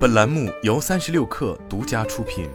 本栏目由三十六氪独家出品。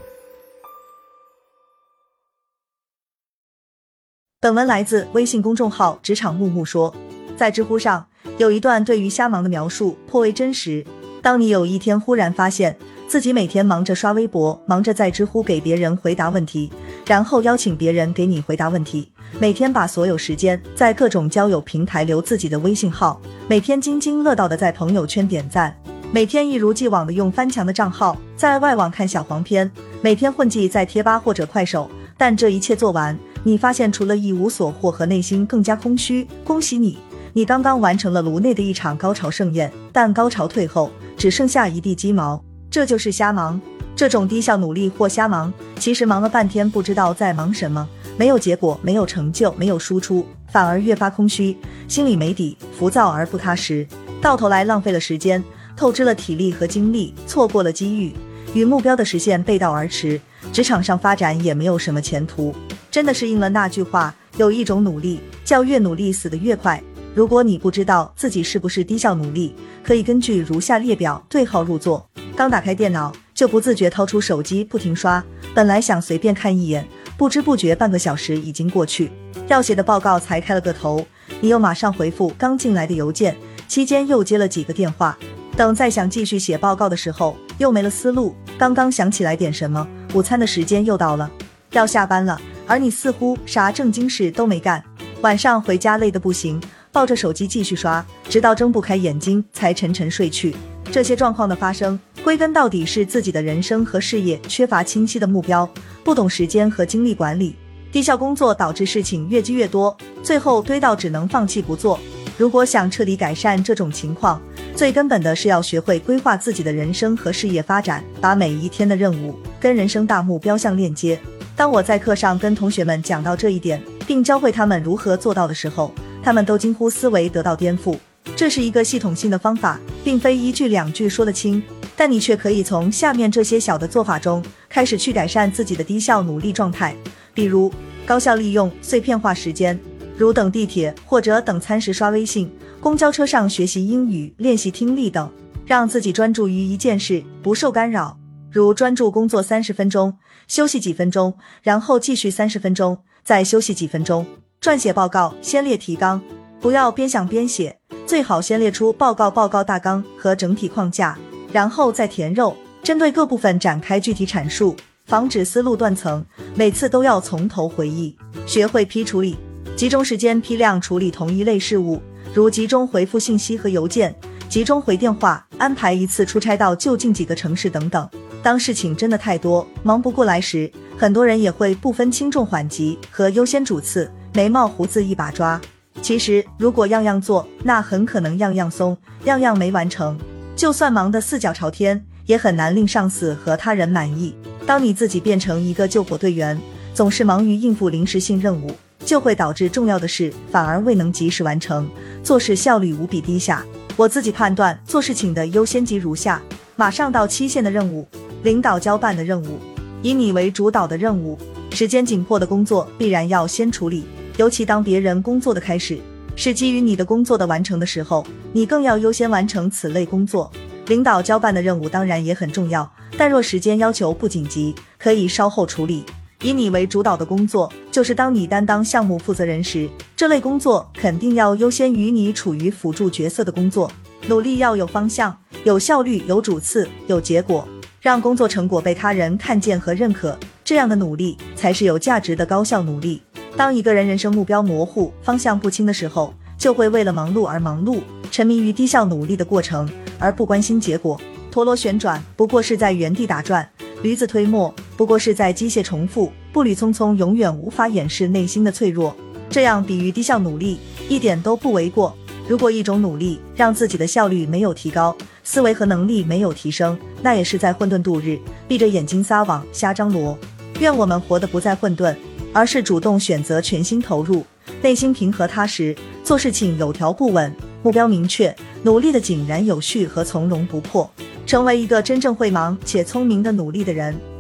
本文来自微信公众号“职场木木说”。在知乎上有一段对于瞎忙的描述颇为真实。当你有一天忽然发现自己每天忙着刷微博，忙着在知乎给别人回答问题，然后邀请别人给你回答问题，每天把所有时间在各种交友平台留自己的微信号，每天津津乐道的在朋友圈点赞，每天一如既往的用翻墙的账号在外网看小黄片，每天混迹在贴吧或者快手，但这一切做完。你发现除了一无所获和内心更加空虚，恭喜你，你刚刚完成了颅内的一场高潮盛宴，但高潮退后，只剩下一地鸡毛，这就是瞎忙。这种低效努力或瞎忙，其实忙了半天不知道在忙什么，没有结果，没有成就，没有输出，反而越发空虚，心里没底，浮躁而不踏实，到头来浪费了时间，透支了体力和精力，错过了机遇，与目标的实现背道而驰，职场上发展也没有什么前途。真的是应了那句话，有一种努力叫越努力死得越快。如果你不知道自己是不是低效努力，可以根据如下列表对号入座。刚打开电脑就不自觉掏出手机不停刷，本来想随便看一眼，不知不觉半个小时已经过去。要写的报告才开了个头，你又马上回复刚进来的邮件，期间又接了几个电话。等再想继续写报告的时候，又没了思路。刚刚想起来点什么，午餐的时间又到了，要下班了。而你似乎啥正经事都没干，晚上回家累得不行，抱着手机继续刷，直到睁不开眼睛才沉沉睡去。这些状况的发生，归根到底是自己的人生和事业缺乏清晰的目标，不懂时间和精力管理，低效工作导致事情越积越多，最后堆到只能放弃不做。如果想彻底改善这种情况，最根本的是要学会规划自己的人生和事业发展，把每一天的任务跟人生大目标相链接。当我在课上跟同学们讲到这一点，并教会他们如何做到的时候，他们都惊呼思维得到颠覆。这是一个系统性的方法，并非一句两句说得清。但你却可以从下面这些小的做法中开始去改善自己的低效努力状态，比如高效利用碎片化时间，如等地铁或者等餐时刷微信，公交车上学习英语练习听力等，让自己专注于一件事，不受干扰。如专注工作三十分钟，休息几分钟，然后继续三十分钟，再休息几分钟。撰写报告先列提纲，不要边想边写，最好先列出报告报告大纲和整体框架，然后再填肉，针对各部分展开具体阐述，防止思路断层。每次都要从头回忆，学会批处理，集中时间批量处理同一类事务，如集中回复信息和邮件，集中回电话，安排一次出差到就近几个城市等等。当事情真的太多，忙不过来时，很多人也会不分轻重缓急和优先主次，眉毛胡子一把抓。其实，如果样样做，那很可能样样松，样样没完成。就算忙得四脚朝天，也很难令上司和他人满意。当你自己变成一个救火队员，总是忙于应付临时性任务，就会导致重要的事反而未能及时完成，做事效率无比低下。我自己判断做事情的优先级如下：马上到期限的任务。领导交办的任务，以你为主导的任务，时间紧迫的工作必然要先处理。尤其当别人工作的开始是基于你的工作的完成的时候，你更要优先完成此类工作。领导交办的任务当然也很重要，但若时间要求不紧急，可以稍后处理。以你为主导的工作，就是当你担当项目负责人时，这类工作肯定要优先于你处于辅助角色的工作。努力要有方向、有效率、有主次、有结果。让工作成果被他人看见和认可，这样的努力才是有价值的高效努力。当一个人人生目标模糊、方向不清的时候，就会为了忙碌而忙碌，沉迷于低效努力的过程，而不关心结果。陀螺旋转不过是在原地打转，驴子推磨不过是在机械重复，步履匆匆永远无法掩饰内心的脆弱。这样比喻低效努力一点都不为过。如果一种努力让自己的效率没有提高，思维和能力没有提升，那也是在混沌度日，闭着眼睛撒网，瞎张罗。愿我们活得不再混沌，而是主动选择全心投入，内心平和踏实，做事情有条不紊，目标明确，努力的井然有序和从容不迫，成为一个真正会忙且聪明的努力的人。